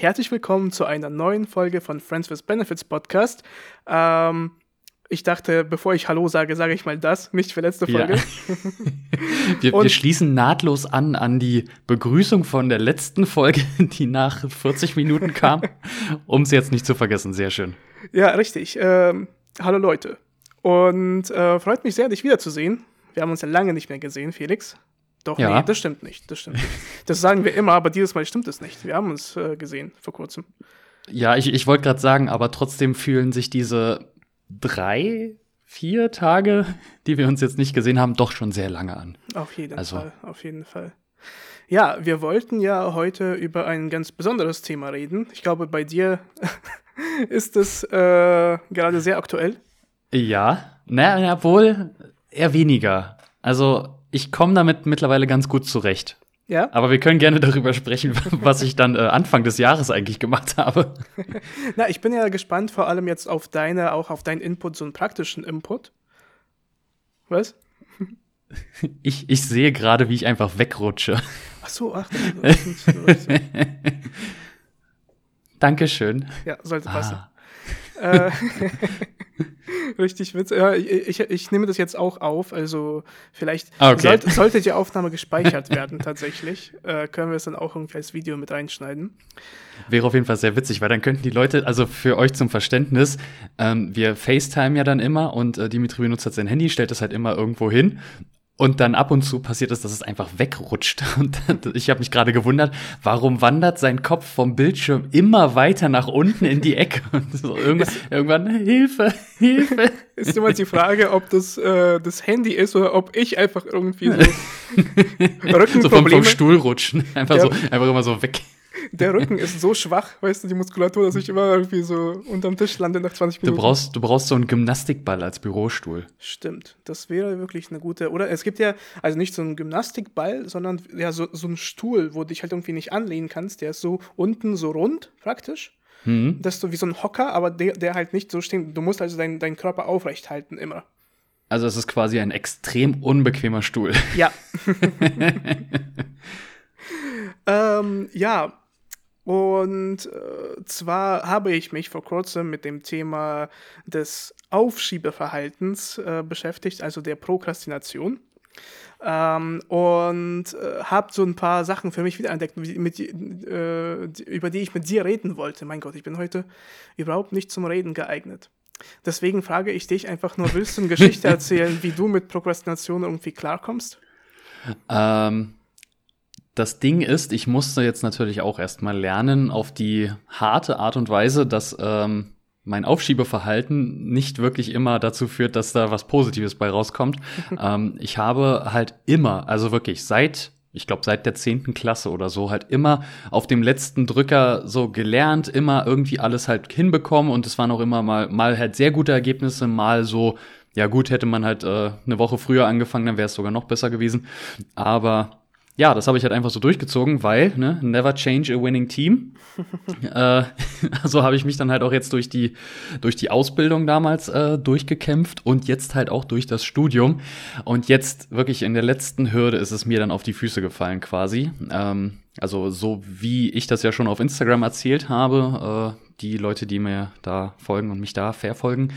herzlich willkommen zu einer neuen Folge von Friends with Benefits Podcast. Ähm, ich dachte, bevor ich Hallo sage, sage ich mal das, nicht für letzte Folge. Ja. wir, wir, schließen nahtlos an an die Begrüßung von der letzten Folge, die nach 40 Minuten kam, um es jetzt nicht zu vergessen. Sehr schön. Ja, richtig. Ähm, hallo Leute. Und äh, freut mich sehr, dich wiederzusehen. Wir haben uns ja lange nicht mehr gesehen, Felix. Doch, ja. nee, das stimmt nicht. Das stimmt nicht. Das sagen wir immer, aber dieses Mal stimmt es nicht. Wir haben uns äh, gesehen vor kurzem. Ja, ich, ich wollte gerade sagen, aber trotzdem fühlen sich diese drei, vier Tage, die wir uns jetzt nicht gesehen haben, doch schon sehr lange an. Auf jeden also. Fall, auf jeden Fall. Ja, wir wollten ja heute über ein ganz besonderes Thema reden. Ich glaube, bei dir ist es äh, gerade sehr aktuell. Ja, naja, wohl eher weniger. Also ich komme damit mittlerweile ganz gut zurecht. Ja. Aber wir können gerne darüber sprechen, was ich dann äh, Anfang des Jahres eigentlich gemacht habe. Na, ich bin ja gespannt, vor allem jetzt auf deine, auch auf deinen Input, so einen praktischen Input. Was? Ich, ich sehe gerade, wie ich einfach wegrutsche. Ach so, ach. Dankeschön. Ja, sollte passen. Ah. Äh, richtig witzig. Ja, ich, ich, ich, nehme das jetzt auch auf. Also vielleicht ah, okay. sollte, sollte die Aufnahme gespeichert werden tatsächlich. Äh, können wir es dann auch irgendwie als Video mit reinschneiden. Wäre auf jeden Fall sehr witzig, weil dann könnten die Leute, also für euch zum Verständnis, ähm, wir FaceTime ja dann immer und äh, Dimitri benutzt halt sein Handy, stellt das halt immer irgendwo hin und dann ab und zu passiert es, dass es einfach wegrutscht. Und ich habe mich gerade gewundert, warum wandert sein Kopf vom Bildschirm immer weiter nach unten in die Ecke? Und so irgendwann, irgendwann Hilfe, Hilfe. Ist immer die Frage, ob das äh, das Handy ist oder ob ich einfach irgendwie so Rückenprobleme. So vom, vom Stuhl rutschen. Einfach ja. so, einfach immer so weg der Rücken ist so schwach, weißt du, die Muskulatur, dass ich immer irgendwie so unterm Tisch lande nach 20 Minuten. Du brauchst, du brauchst so einen Gymnastikball als Bürostuhl. Stimmt, das wäre wirklich eine gute. Oder es gibt ja, also nicht so einen Gymnastikball, sondern ja so, so einen Stuhl, wo du dich halt irgendwie nicht anlehnen kannst. Der ist so unten so rund praktisch. Mhm. Das ist so wie so ein Hocker, aber der, der halt nicht so steht. Du musst also deinen dein Körper aufrecht halten immer. Also es ist quasi ein extrem unbequemer Stuhl. Ja. ähm, ja, und äh, zwar habe ich mich vor kurzem mit dem Thema des Aufschiebeverhaltens äh, beschäftigt, also der Prokrastination. Ähm, und äh, habe so ein paar Sachen für mich wiederentdeckt, mit, äh, über die ich mit dir reden wollte. Mein Gott, ich bin heute überhaupt nicht zum Reden geeignet. Deswegen frage ich dich einfach nur, willst du eine Geschichte erzählen, wie du mit Prokrastination irgendwie klarkommst? Ähm, das Ding ist, ich musste jetzt natürlich auch erstmal lernen auf die harte Art und Weise, dass ähm, mein Aufschiebeverhalten nicht wirklich immer dazu führt, dass da was Positives bei rauskommt. ähm, ich habe halt immer, also wirklich seit ich glaube, seit der zehnten Klasse oder so, halt immer auf dem letzten Drücker so gelernt, immer irgendwie alles halt hinbekommen und es waren auch immer mal, mal halt sehr gute Ergebnisse, mal so, ja gut, hätte man halt äh, eine Woche früher angefangen, dann wäre es sogar noch besser gewesen. Aber ja, das habe ich halt einfach so durchgezogen, weil, ne, never change a winning team. äh, so habe ich mich dann halt auch jetzt durch die, durch die Ausbildung damals äh, durchgekämpft und jetzt halt auch durch das Studium. Und jetzt wirklich in der letzten Hürde ist es mir dann auf die Füße gefallen quasi. Ähm, also so wie ich das ja schon auf Instagram erzählt habe, äh, die Leute, die mir da folgen und mich da verfolgen.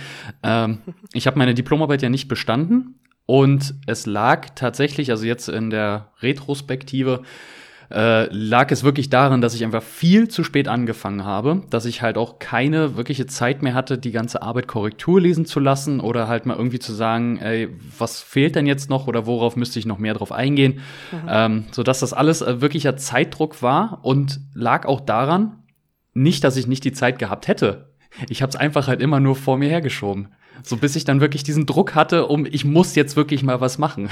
Ähm, ich habe meine Diplomarbeit ja nicht bestanden, und es lag tatsächlich, also jetzt in der Retrospektive, äh, lag es wirklich daran, dass ich einfach viel zu spät angefangen habe, dass ich halt auch keine wirkliche Zeit mehr hatte, die ganze Arbeit Korrektur lesen zu lassen oder halt mal irgendwie zu sagen, ey, was fehlt denn jetzt noch oder worauf müsste ich noch mehr drauf eingehen, mhm. ähm, so dass das alles äh, wirklicher Zeitdruck war und lag auch daran, nicht, dass ich nicht die Zeit gehabt hätte. Ich habe es einfach halt immer nur vor mir hergeschoben. So bis ich dann wirklich diesen Druck hatte, um ich muss jetzt wirklich mal was machen.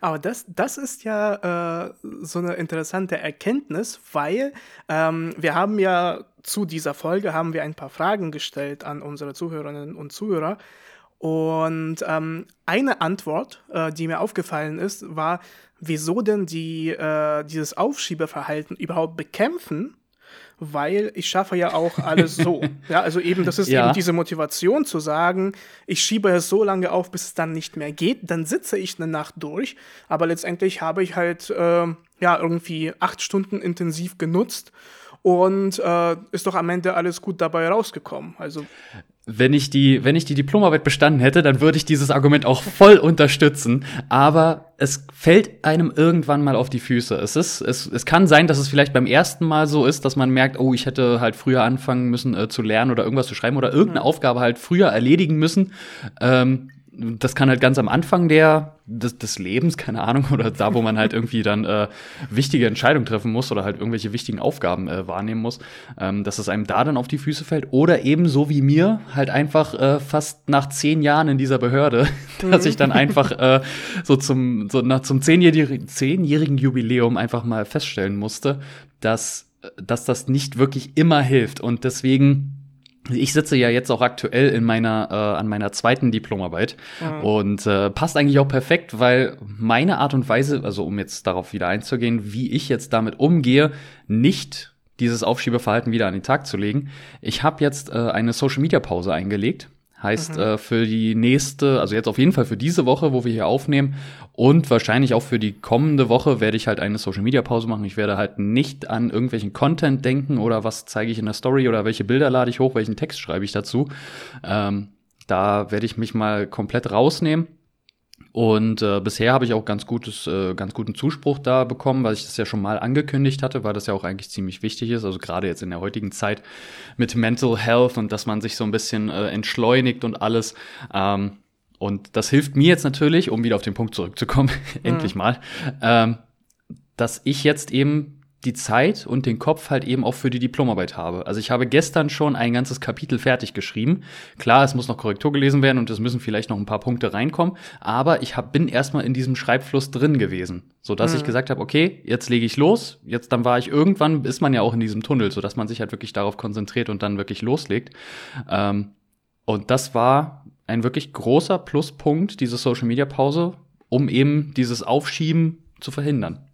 Aber das, das ist ja äh, so eine interessante Erkenntnis, weil ähm, wir haben ja zu dieser Folge haben wir ein paar Fragen gestellt an unsere Zuhörerinnen und Zuhörer. Und ähm, eine Antwort, äh, die mir aufgefallen ist, war, wieso denn die, äh, dieses Aufschiebeverhalten überhaupt bekämpfen weil ich schaffe ja auch alles so. ja, also eben, das ist ja. eben diese Motivation zu sagen, ich schiebe es so lange auf, bis es dann nicht mehr geht, dann sitze ich eine Nacht durch, aber letztendlich habe ich halt, äh, ja, irgendwie acht Stunden intensiv genutzt und äh, ist doch am Ende alles gut dabei rausgekommen. Also wenn ich die, wenn ich die Diplomarbeit bestanden hätte, dann würde ich dieses Argument auch voll unterstützen. Aber es fällt einem irgendwann mal auf die Füße. Es ist, es, es kann sein, dass es vielleicht beim ersten Mal so ist, dass man merkt, oh, ich hätte halt früher anfangen müssen äh, zu lernen oder irgendwas zu schreiben oder irgendeine mhm. Aufgabe halt früher erledigen müssen. Ähm, das kann halt ganz am Anfang der, des, des Lebens, keine Ahnung, oder da, wo man halt irgendwie dann äh, wichtige Entscheidungen treffen muss oder halt irgendwelche wichtigen Aufgaben äh, wahrnehmen muss, ähm, dass es einem da dann auf die Füße fällt. Oder eben so wie mir, halt einfach äh, fast nach zehn Jahren in dieser Behörde, mhm. dass ich dann einfach äh, so zum, so nach zum zehnjährigen, zehnjährigen Jubiläum einfach mal feststellen musste, dass, dass das nicht wirklich immer hilft. Und deswegen ich sitze ja jetzt auch aktuell in meiner, äh, an meiner zweiten Diplomarbeit mhm. und äh, passt eigentlich auch perfekt, weil meine Art und Weise, also um jetzt darauf wieder einzugehen, wie ich jetzt damit umgehe, nicht dieses Aufschiebeverhalten wieder an den Tag zu legen. Ich habe jetzt äh, eine Social-Media-Pause eingelegt Heißt mhm. äh, für die nächste, also jetzt auf jeden Fall für diese Woche, wo wir hier aufnehmen und wahrscheinlich auch für die kommende Woche werde ich halt eine Social Media Pause machen. Ich werde halt nicht an irgendwelchen Content denken oder was zeige ich in der Story oder welche Bilder lade ich hoch, welchen Text schreibe ich dazu. Ähm, da werde ich mich mal komplett rausnehmen und äh, bisher habe ich auch ganz gutes, äh, ganz guten Zuspruch da bekommen, weil ich das ja schon mal angekündigt hatte, weil das ja auch eigentlich ziemlich wichtig ist. Also gerade jetzt in der heutigen Zeit mit Mental Health und dass man sich so ein bisschen äh, entschleunigt und alles. Ähm, und das hilft mir jetzt natürlich, um wieder auf den Punkt zurückzukommen, endlich mhm. mal, ähm, dass ich jetzt eben die Zeit und den Kopf halt eben auch für die Diplomarbeit habe. Also ich habe gestern schon ein ganzes Kapitel fertig geschrieben. Klar, es muss noch Korrektur gelesen werden und es müssen vielleicht noch ein paar Punkte reinkommen, aber ich hab, bin erstmal in diesem Schreibfluss drin gewesen, so dass mhm. ich gesagt habe, okay, jetzt lege ich los. Jetzt dann war ich irgendwann ist man ja auch in diesem Tunnel, so dass man sich halt wirklich darauf konzentriert und dann wirklich loslegt. Ähm, und das war ein wirklich großer Pluspunkt diese Social Media Pause, um eben dieses Aufschieben zu verhindern.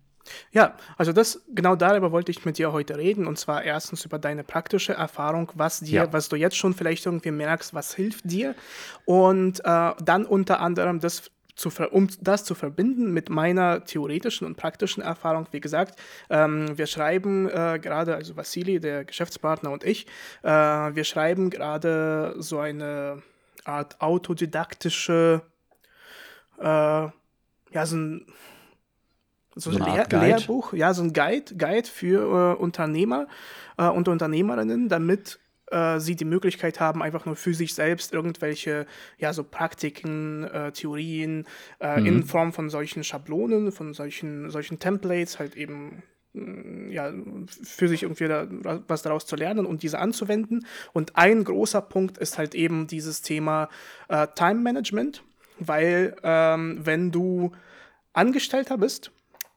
Ja, also das genau darüber wollte ich mit dir heute reden und zwar erstens über deine praktische Erfahrung, was dir, ja. was du jetzt schon vielleicht irgendwie merkst, was hilft dir und äh, dann unter anderem das zu um das zu verbinden mit meiner theoretischen und praktischen Erfahrung, wie gesagt, ähm, wir schreiben äh, gerade, also Vassili, der Geschäftspartner und ich, äh, wir schreiben gerade so eine Art autodidaktische, äh, ja, so ein so, so ein Lehr Lehrbuch, ja, so ein Guide, Guide für äh, Unternehmer äh, und Unternehmerinnen, damit äh, sie die Möglichkeit haben, einfach nur für sich selbst irgendwelche, ja, so Praktiken, äh, Theorien äh, mhm. in Form von solchen Schablonen, von solchen, solchen Templates halt eben mm, ja, für sich irgendwie da, was daraus zu lernen und diese anzuwenden. Und ein großer Punkt ist halt eben dieses Thema äh, Time Management, weil ähm, wenn du Angestellter bist,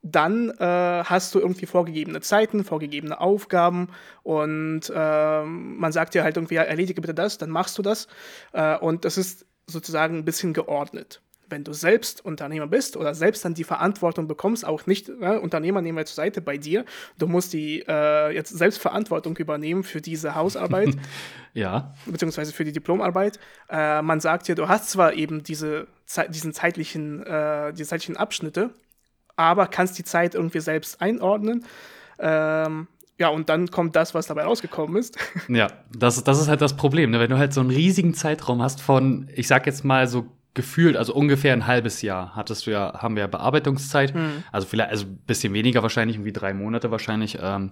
dann äh, hast du irgendwie vorgegebene Zeiten, vorgegebene Aufgaben und äh, man sagt dir halt irgendwie, ja, erledige bitte das, dann machst du das. Äh, und das ist sozusagen ein bisschen geordnet. Wenn du selbst Unternehmer bist oder selbst dann die Verantwortung bekommst, auch nicht, ne, Unternehmer nehmen wir zur Seite bei dir, du musst die äh, jetzt selbst Verantwortung übernehmen für diese Hausarbeit. ja. Beziehungsweise für die Diplomarbeit. Äh, man sagt dir, du hast zwar eben diese, diesen zeitlichen, äh, diese zeitlichen Abschnitte, aber kannst die Zeit irgendwie selbst einordnen. Ähm, ja, und dann kommt das, was dabei rausgekommen ist. Ja, das, das ist halt das Problem. Ne? Wenn du halt so einen riesigen Zeitraum hast von, ich sag jetzt mal so gefühlt, also ungefähr ein halbes Jahr hattest du ja, haben wir ja Bearbeitungszeit. Hm. Also vielleicht, also ein bisschen weniger wahrscheinlich, irgendwie drei Monate wahrscheinlich. Ähm,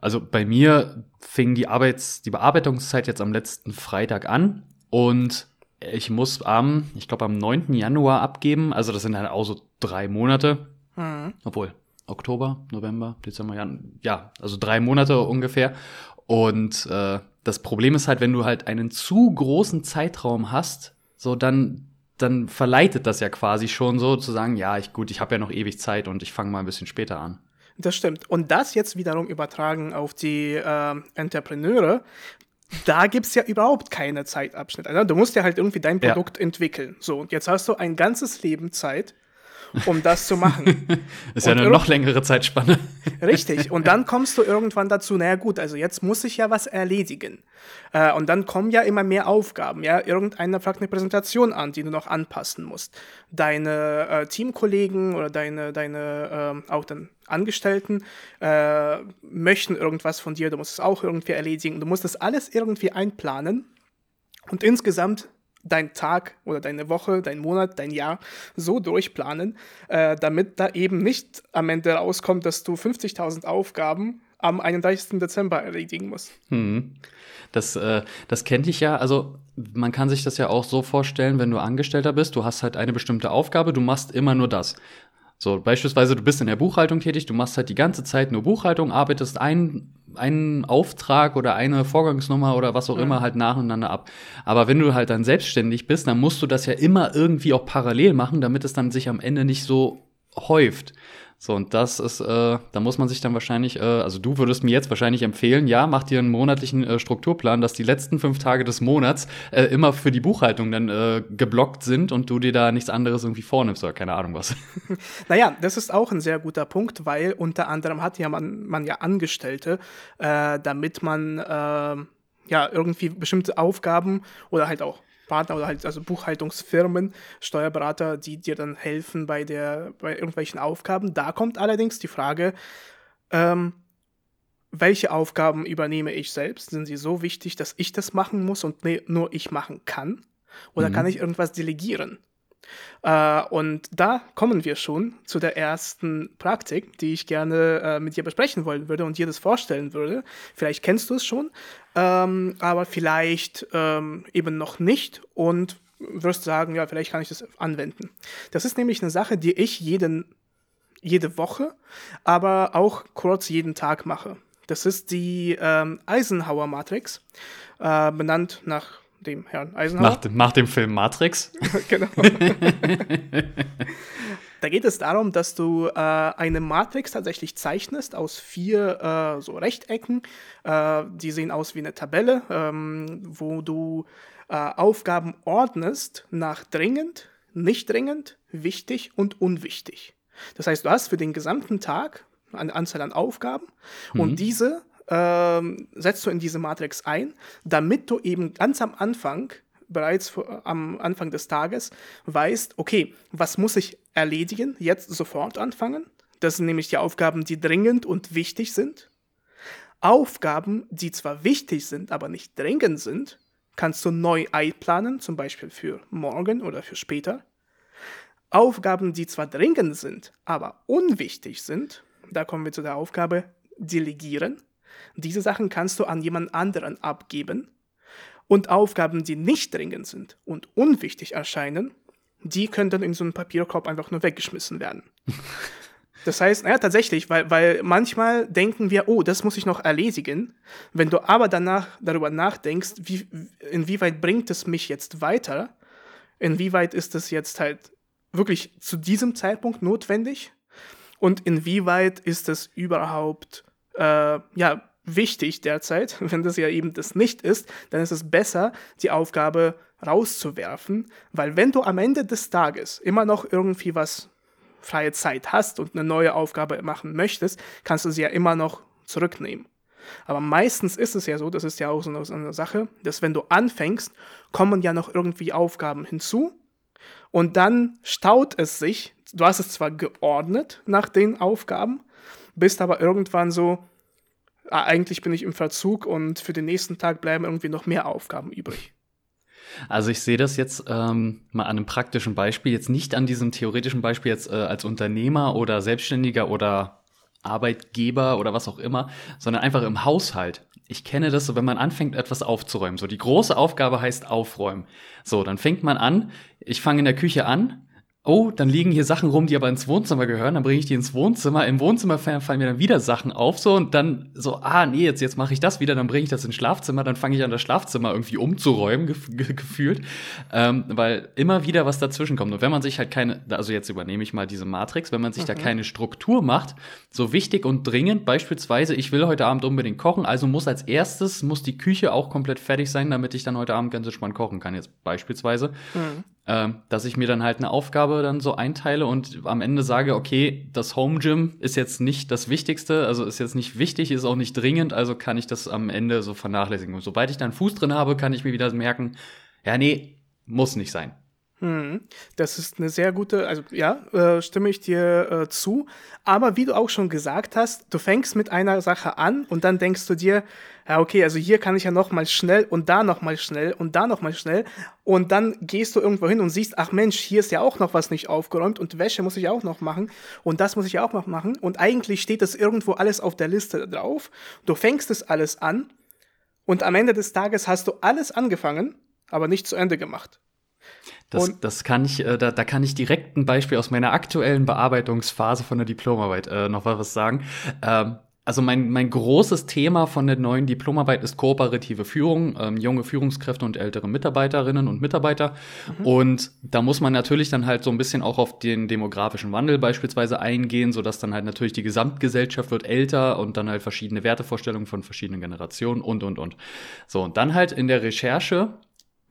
also bei mir fing die Arbeits-, die Bearbeitungszeit jetzt am letzten Freitag an und ich muss am, ich glaube am 9. Januar abgeben. Also das sind halt auch so drei Monate. Mhm. Obwohl, Oktober, November, Dezember, Januar, ja, also drei Monate ungefähr. Und äh, das Problem ist halt, wenn du halt einen zu großen Zeitraum hast, so dann dann verleitet das ja quasi schon so zu sagen, ja, ich gut, ich habe ja noch ewig Zeit und ich fange mal ein bisschen später an. Das stimmt. Und das jetzt wiederum übertragen auf die äh, Entrepreneure, da gibt es ja überhaupt keine Zeitabschnitte. Also, du musst ja halt irgendwie dein Produkt ja. entwickeln. So, und jetzt hast du ein ganzes Leben Zeit, um das zu machen. ist ja eine noch längere Zeitspanne. Richtig. Und dann kommst du irgendwann dazu, naja gut, also jetzt muss ich ja was erledigen. Äh, und dann kommen ja immer mehr Aufgaben. Ja, irgendeiner fragt eine Präsentation an, die du noch anpassen musst. Deine äh, Teamkollegen oder deine, deine äh, auch dann Angestellten äh, möchten irgendwas von dir. Du musst es auch irgendwie erledigen. Du musst das alles irgendwie einplanen. Und insgesamt dein Tag oder deine Woche, dein Monat, dein Jahr so durchplanen, äh, damit da eben nicht am Ende rauskommt, dass du 50.000 Aufgaben am 31. Dezember erledigen musst. Hm. Das, äh, das kennt ich ja. Also man kann sich das ja auch so vorstellen, wenn du Angestellter bist, du hast halt eine bestimmte Aufgabe, du machst immer nur das. So, beispielsweise, du bist in der Buchhaltung tätig, du machst halt die ganze Zeit nur Buchhaltung, arbeitest einen, einen Auftrag oder eine Vorgangsnummer oder was auch mhm. immer halt nacheinander ab. Aber wenn du halt dann selbstständig bist, dann musst du das ja immer irgendwie auch parallel machen, damit es dann sich am Ende nicht so häuft. So, und das ist, äh, da muss man sich dann wahrscheinlich, äh, also du würdest mir jetzt wahrscheinlich empfehlen, ja, mach dir einen monatlichen äh, Strukturplan, dass die letzten fünf Tage des Monats äh, immer für die Buchhaltung dann äh, geblockt sind und du dir da nichts anderes irgendwie vornimmst oder keine Ahnung was. Naja, das ist auch ein sehr guter Punkt, weil unter anderem hat ja man, man ja Angestellte, äh, damit man äh, ja irgendwie bestimmte Aufgaben oder halt auch Partner oder halt also Buchhaltungsfirmen, Steuerberater, die dir dann helfen bei der bei irgendwelchen Aufgaben. Da kommt allerdings die Frage, ähm, welche Aufgaben übernehme ich selbst? Sind sie so wichtig, dass ich das machen muss und ne, nur ich machen kann? Oder mhm. kann ich irgendwas delegieren? Äh, und da kommen wir schon zu der ersten Praktik, die ich gerne äh, mit dir besprechen wollen würde und dir das vorstellen würde. Vielleicht kennst du es schon, ähm, aber vielleicht ähm, eben noch nicht und wirst sagen, ja, vielleicht kann ich das anwenden. Das ist nämlich eine Sache, die ich jeden, jede Woche, aber auch kurz jeden Tag mache. Das ist die ähm, Eisenhower-Matrix, äh, benannt nach dem Herrn Eisenhower. Nach, nach dem Film Matrix. genau. da geht es darum, dass du äh, eine Matrix tatsächlich zeichnest aus vier äh, so Rechtecken. Äh, die sehen aus wie eine Tabelle, ähm, wo du äh, Aufgaben ordnest nach dringend, nicht dringend, wichtig und unwichtig. Das heißt, du hast für den gesamten Tag eine Anzahl an Aufgaben mhm. und diese ähm, setzt du in diese Matrix ein, damit du eben ganz am Anfang, bereits vor, am Anfang des Tages, weißt, okay, was muss ich erledigen, jetzt sofort anfangen? Das sind nämlich die Aufgaben, die dringend und wichtig sind. Aufgaben, die zwar wichtig sind, aber nicht dringend sind, kannst du neu einplanen, zum Beispiel für morgen oder für später. Aufgaben, die zwar dringend sind, aber unwichtig sind, da kommen wir zu der Aufgabe delegieren. Diese Sachen kannst du an jemand anderen abgeben. Und Aufgaben, die nicht dringend sind und unwichtig erscheinen, die können dann in so einen Papierkorb einfach nur weggeschmissen werden. Das heißt, naja, tatsächlich, weil, weil manchmal denken wir, oh, das muss ich noch erledigen. Wenn du aber danach darüber nachdenkst, wie, inwieweit bringt es mich jetzt weiter, inwieweit ist es jetzt halt wirklich zu diesem Zeitpunkt notwendig und inwieweit ist es überhaupt, äh, ja, wichtig derzeit. Wenn das ja eben das nicht ist, dann ist es besser, die Aufgabe rauszuwerfen, weil wenn du am Ende des Tages immer noch irgendwie was freie Zeit hast und eine neue Aufgabe machen möchtest, kannst du sie ja immer noch zurücknehmen. Aber meistens ist es ja so, das ist ja auch so eine, Sache, dass wenn du anfängst, kommen ja noch irgendwie Aufgaben hinzu und dann staut es sich. Du hast es zwar geordnet nach den Aufgaben, bist aber irgendwann so, eigentlich bin ich im Verzug und für den nächsten Tag bleiben irgendwie noch mehr Aufgaben übrig. Also ich sehe das jetzt ähm, mal an einem praktischen Beispiel, jetzt nicht an diesem theoretischen Beispiel jetzt äh, als Unternehmer oder Selbstständiger oder Arbeitgeber oder was auch immer, sondern einfach im Haushalt. Ich kenne das so, wenn man anfängt, etwas aufzuräumen. So, die große Aufgabe heißt aufräumen. So, dann fängt man an, ich fange in der Küche an, oh, dann liegen hier Sachen rum, die aber ins Wohnzimmer gehören, dann bringe ich die ins Wohnzimmer. Im Wohnzimmer fallen mir dann wieder Sachen auf, so und dann so, ah, nee, jetzt, jetzt mache ich das wieder, dann bringe ich das ins Schlafzimmer, dann fange ich an, das Schlafzimmer irgendwie umzuräumen, gef gefühlt, ähm, weil immer wieder was dazwischen kommt. Und wenn man sich halt keine, also jetzt übernehme ich mal diese Matrix, wenn man sich mhm. da keine Struktur macht, so wichtig und dringend, beispielsweise, ich will heute Abend unbedingt kochen, also muss als erstes, muss die Küche auch komplett fertig sein, damit ich dann heute Abend ganz entspannt kochen kann, jetzt beispielsweise. Mhm äh, dass ich mir dann halt eine Aufgabe dann so einteile und am Ende sage, okay, das Home Gym ist jetzt nicht das Wichtigste, also ist jetzt nicht wichtig, ist auch nicht dringend, also kann ich das am Ende so vernachlässigen. Und sobald ich dann Fuß drin habe, kann ich mir wieder merken, ja, nee, muss nicht sein. Hm, das ist eine sehr gute, also ja, äh, stimme ich dir äh, zu. Aber wie du auch schon gesagt hast, du fängst mit einer Sache an und dann denkst du dir, ja okay, also hier kann ich ja noch mal schnell und da noch mal schnell und da noch mal schnell und dann gehst du irgendwo hin und siehst, ach Mensch, hier ist ja auch noch was nicht aufgeräumt und Wäsche muss ich auch noch machen und das muss ich auch noch machen und eigentlich steht das irgendwo alles auf der Liste drauf. Du fängst es alles an und am Ende des Tages hast du alles angefangen, aber nicht zu Ende gemacht. Das, das kann ich, äh, da, da kann ich direkt ein Beispiel aus meiner aktuellen Bearbeitungsphase von der Diplomarbeit äh, noch was sagen. Ähm, also mein, mein großes Thema von der neuen Diplomarbeit ist kooperative Führung, ähm, junge Führungskräfte und ältere Mitarbeiterinnen und Mitarbeiter. Mhm. Und da muss man natürlich dann halt so ein bisschen auch auf den demografischen Wandel beispielsweise eingehen, sodass dann halt natürlich die Gesamtgesellschaft wird älter und dann halt verschiedene Wertevorstellungen von verschiedenen Generationen und, und, und. So, und dann halt in der Recherche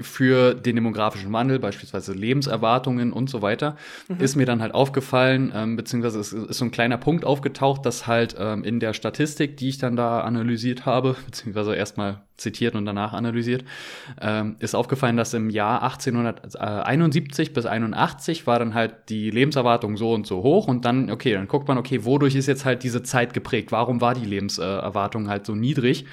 für den demografischen Wandel, beispielsweise Lebenserwartungen und so weiter, mhm. ist mir dann halt aufgefallen, ähm, beziehungsweise es ist so ein kleiner Punkt aufgetaucht, dass halt ähm, in der Statistik, die ich dann da analysiert habe, beziehungsweise erstmal zitiert und danach analysiert, ähm, ist aufgefallen, dass im Jahr 1871 bis 81 war dann halt die Lebenserwartung so und so hoch und dann, okay, dann guckt man, okay, wodurch ist jetzt halt diese Zeit geprägt? Warum war die Lebenserwartung halt so niedrig?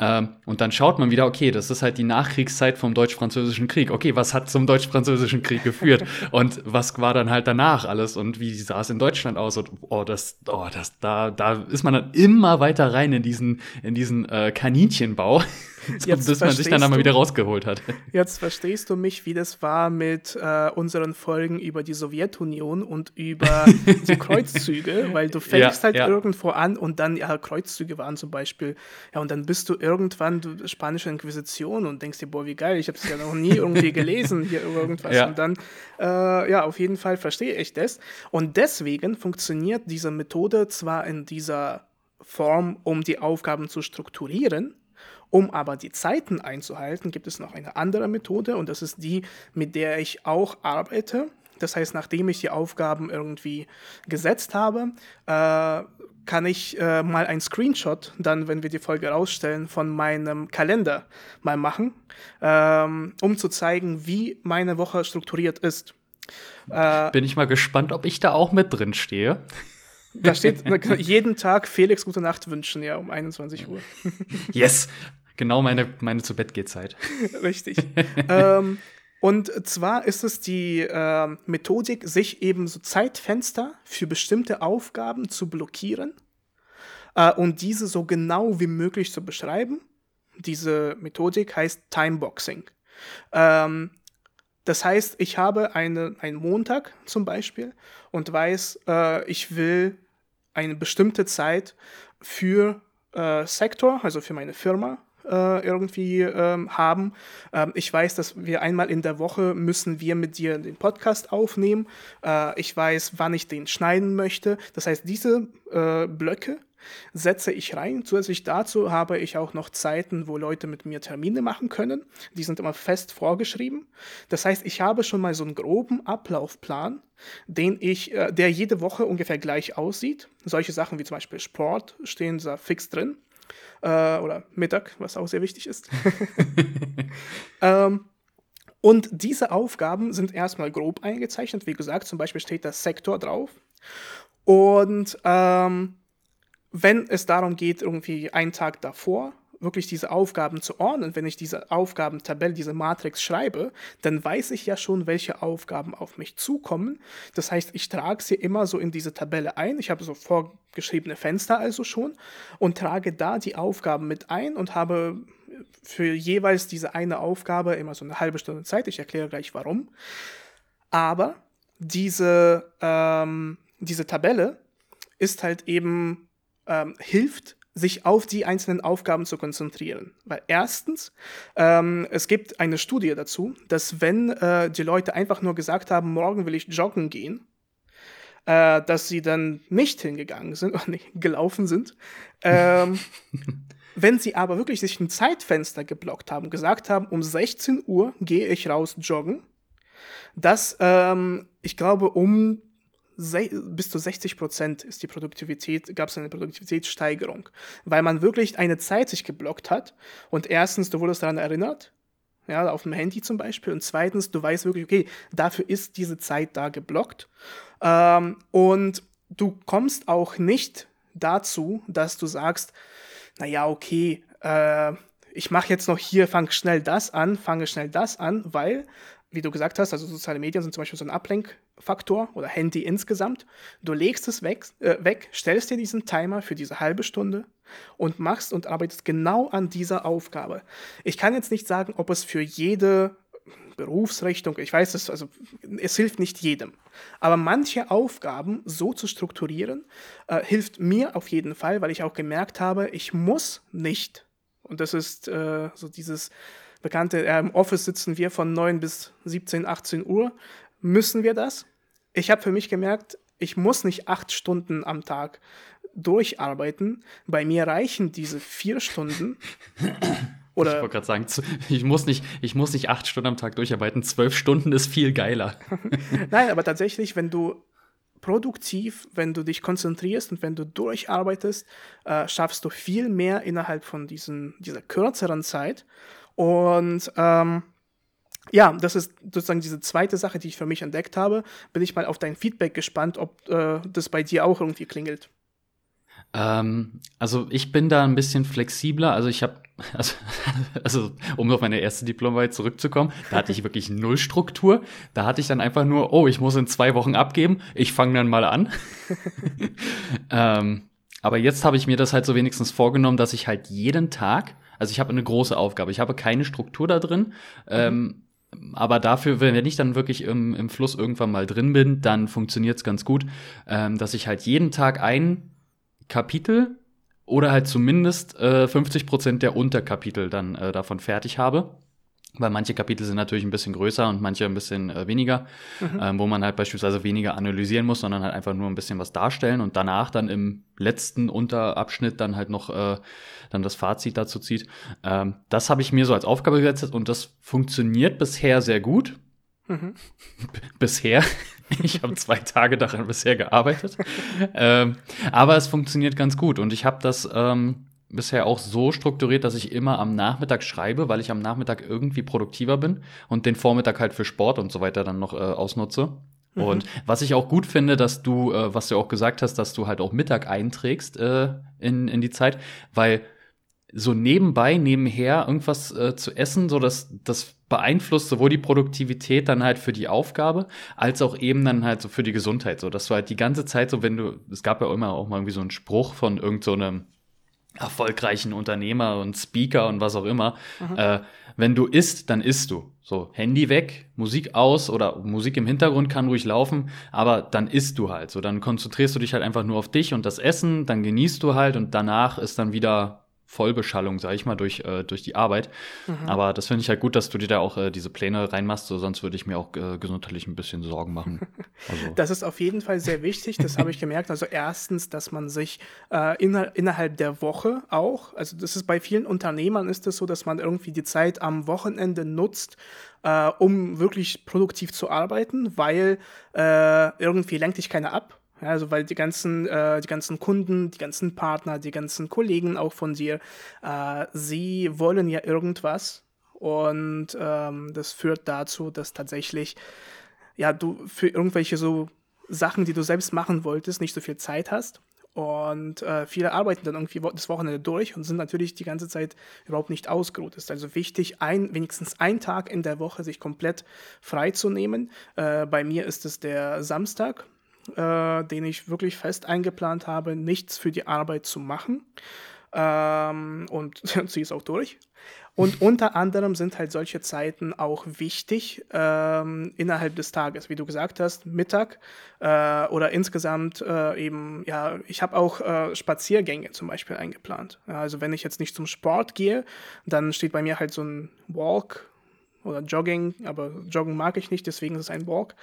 Ähm, und dann schaut man wieder, okay, das ist halt die Nachkriegszeit vom Deutsch-Französischen Krieg. Okay, was hat zum Deutsch-Französischen Krieg geführt? und was war dann halt danach alles und wie sah es in Deutschland aus? Und oh, das, oh, das, da, da ist man dann immer weiter rein in diesen, in diesen äh, Kaninchenbau. Jetzt bis man sich dann einmal wieder rausgeholt hat. Jetzt verstehst du mich, wie das war mit äh, unseren Folgen über die Sowjetunion und über die Kreuzzüge, weil du fängst ja, halt ja. irgendwo an und dann, ja, Kreuzzüge waren zum Beispiel, ja, und dann bist du irgendwann du, spanische Inquisition und denkst dir, boah, wie geil, ich habe es ja noch nie irgendwie gelesen hier irgendwas. Ja. Und dann, äh, ja, auf jeden Fall verstehe ich das. Und deswegen funktioniert diese Methode zwar in dieser Form, um die Aufgaben zu strukturieren, um aber die Zeiten einzuhalten, gibt es noch eine andere Methode und das ist die, mit der ich auch arbeite. Das heißt, nachdem ich die Aufgaben irgendwie gesetzt habe, äh, kann ich äh, mal einen Screenshot, dann, wenn wir die Folge rausstellen, von meinem Kalender mal machen, ähm, um zu zeigen, wie meine Woche strukturiert ist. Äh, Bin ich mal gespannt, ob ich da auch mit drin stehe. Da steht jeden Tag Felix gute Nacht wünschen, ja, um 21 Uhr. yes, genau meine, meine zu Bett geht Zeit. Richtig. ähm, und zwar ist es die äh, Methodik, sich eben so Zeitfenster für bestimmte Aufgaben zu blockieren äh, und diese so genau wie möglich zu beschreiben. Diese Methodik heißt Timeboxing. Ähm, das heißt, ich habe eine, einen Montag zum Beispiel und weiß, äh, ich will eine bestimmte Zeit für äh, Sektor, also für meine Firma, äh, irgendwie ähm, haben. Ähm, ich weiß, dass wir einmal in der Woche müssen wir mit dir den Podcast aufnehmen. Äh, ich weiß, wann ich den schneiden möchte. Das heißt, diese äh, Blöcke setze ich rein. Zusätzlich dazu habe ich auch noch Zeiten, wo Leute mit mir Termine machen können. Die sind immer fest vorgeschrieben. Das heißt, ich habe schon mal so einen groben Ablaufplan, den ich, äh, der jede Woche ungefähr gleich aussieht. Solche Sachen wie zum Beispiel Sport stehen da fix drin. Äh, oder Mittag, was auch sehr wichtig ist. ähm, und diese Aufgaben sind erstmal grob eingezeichnet. Wie gesagt, zum Beispiel steht das Sektor drauf. Und ähm, wenn es darum geht, irgendwie einen Tag davor wirklich diese Aufgaben zu ordnen, wenn ich diese Aufgabentabelle, diese Matrix schreibe, dann weiß ich ja schon, welche Aufgaben auf mich zukommen. Das heißt, ich trage sie immer so in diese Tabelle ein. Ich habe so vorgeschriebene Fenster also schon und trage da die Aufgaben mit ein und habe für jeweils diese eine Aufgabe immer so eine halbe Stunde Zeit. Ich erkläre gleich warum. Aber diese, ähm, diese Tabelle ist halt eben ähm, hilft, sich auf die einzelnen Aufgaben zu konzentrieren. Weil erstens, ähm, es gibt eine Studie dazu, dass wenn äh, die Leute einfach nur gesagt haben, morgen will ich joggen gehen, äh, dass sie dann nicht hingegangen sind oder nicht gelaufen sind. Ähm, wenn sie aber wirklich sich ein Zeitfenster geblockt haben, gesagt haben, um 16 Uhr gehe ich raus joggen, Das, ähm, ich glaube, um bis zu 60 Prozent ist die Produktivität, gab es eine Produktivitätssteigerung, weil man wirklich eine Zeit sich geblockt hat und erstens, du wurdest daran erinnert, ja, auf dem Handy zum Beispiel und zweitens, du weißt wirklich, okay, dafür ist diese Zeit da geblockt. Ähm, und du kommst auch nicht dazu, dass du sagst, naja, okay, äh, ich mache jetzt noch hier, fange schnell das an, fange schnell das an, weil, wie du gesagt hast, also soziale Medien sind zum Beispiel so ein Ablenkfaktor oder Handy insgesamt. Du legst es weg, äh, weg, stellst dir diesen Timer für diese halbe Stunde und machst und arbeitest genau an dieser Aufgabe. Ich kann jetzt nicht sagen, ob es für jede Berufsrichtung, ich weiß es, also es hilft nicht jedem. Aber manche Aufgaben so zu strukturieren, äh, hilft mir auf jeden Fall, weil ich auch gemerkt habe, ich muss nicht und das ist äh, so dieses bekannte, äh, im Office sitzen wir von 9 bis 17, 18 Uhr. Müssen wir das? Ich habe für mich gemerkt, ich muss nicht acht Stunden am Tag durcharbeiten. Bei mir reichen diese vier Stunden. Oder ich wollte gerade sagen, ich muss, nicht, ich muss nicht acht Stunden am Tag durcharbeiten. Zwölf Stunden ist viel geiler. Nein, aber tatsächlich, wenn du produktiv, wenn du dich konzentrierst und wenn du durcharbeitest, äh, schaffst du viel mehr innerhalb von diesen, dieser kürzeren Zeit. Und ähm, ja, das ist sozusagen diese zweite Sache, die ich für mich entdeckt habe. Bin ich mal auf dein Feedback gespannt, ob äh, das bei dir auch irgendwie klingelt. Ähm, also ich bin da ein bisschen flexibler. Also ich habe, also, also um auf meine erste Diplomarbeit zurückzukommen, da hatte ich wirklich null Struktur. Da hatte ich dann einfach nur, oh, ich muss in zwei Wochen abgeben. Ich fange dann mal an. ähm, aber jetzt habe ich mir das halt so wenigstens vorgenommen, dass ich halt jeden Tag, also ich habe eine große Aufgabe. Ich habe keine Struktur da drin. Mhm. Ähm, aber dafür, wenn ich dann wirklich im, im Fluss irgendwann mal drin bin, dann funktioniert es ganz gut, ähm, dass ich halt jeden Tag ein Kapitel oder halt zumindest äh, 50 Prozent der Unterkapitel dann äh, davon fertig habe. Weil manche Kapitel sind natürlich ein bisschen größer und manche ein bisschen äh, weniger, mhm. ähm, wo man halt beispielsweise weniger analysieren muss, sondern halt einfach nur ein bisschen was darstellen und danach dann im letzten Unterabschnitt dann halt noch äh, dann das Fazit dazu zieht. Ähm, das habe ich mir so als Aufgabe gesetzt und das funktioniert bisher sehr gut. Mhm. Bisher. Ich habe zwei Tage daran bisher gearbeitet. ähm, aber es funktioniert ganz gut. Und ich habe das ähm, bisher auch so strukturiert, dass ich immer am Nachmittag schreibe, weil ich am Nachmittag irgendwie produktiver bin und den Vormittag halt für Sport und so weiter dann noch äh, ausnutze. Mhm. Und was ich auch gut finde, dass du, äh, was du auch gesagt hast, dass du halt auch Mittag einträgst äh, in, in die Zeit, weil so nebenbei, nebenher irgendwas äh, zu essen, so dass das beeinflusst sowohl die Produktivität dann halt für die Aufgabe, als auch eben dann halt so für die Gesundheit. So, dass du halt die ganze Zeit so, wenn du, es gab ja immer auch mal irgendwie so einen Spruch von irgendeinem so erfolgreichen Unternehmer und Speaker und was auch immer. Mhm. Äh, wenn du isst, dann isst du. So, Handy weg, Musik aus oder Musik im Hintergrund kann ruhig laufen, aber dann isst du halt. So, dann konzentrierst du dich halt einfach nur auf dich und das Essen, dann genießt du halt und danach ist dann wieder Vollbeschallung, sag ich mal, durch, äh, durch die Arbeit. Mhm. Aber das finde ich halt gut, dass du dir da auch äh, diese Pläne reinmachst, so, sonst würde ich mir auch äh, gesundheitlich ein bisschen Sorgen machen. Also. Das ist auf jeden Fall sehr wichtig, das habe ich gemerkt. Also erstens, dass man sich äh, inner innerhalb der Woche auch, also das ist bei vielen Unternehmern ist es das so, dass man irgendwie die Zeit am Wochenende nutzt, äh, um wirklich produktiv zu arbeiten, weil äh, irgendwie lenkt dich keiner ab also weil die ganzen, äh, die ganzen Kunden, die ganzen Partner, die ganzen Kollegen auch von dir, äh, sie wollen ja irgendwas und ähm, das führt dazu, dass tatsächlich ja du für irgendwelche so Sachen, die du selbst machen wolltest, nicht so viel Zeit hast. Und äh, viele arbeiten dann irgendwie das Wochenende durch und sind natürlich die ganze Zeit überhaupt nicht ausgeruht. Es ist also wichtig, ein, wenigstens einen Tag in der Woche sich komplett frei zu nehmen. Äh, bei mir ist es der Samstag äh, den ich wirklich fest eingeplant habe, nichts für die Arbeit zu machen. Ähm, und ziehe es auch durch. Und unter anderem sind halt solche Zeiten auch wichtig ähm, innerhalb des Tages, wie du gesagt hast, Mittag äh, oder insgesamt äh, eben, ja, ich habe auch äh, Spaziergänge zum Beispiel eingeplant. Ja, also wenn ich jetzt nicht zum Sport gehe, dann steht bei mir halt so ein Walk oder Jogging, aber Joggen mag ich nicht, deswegen ist es ein Walk.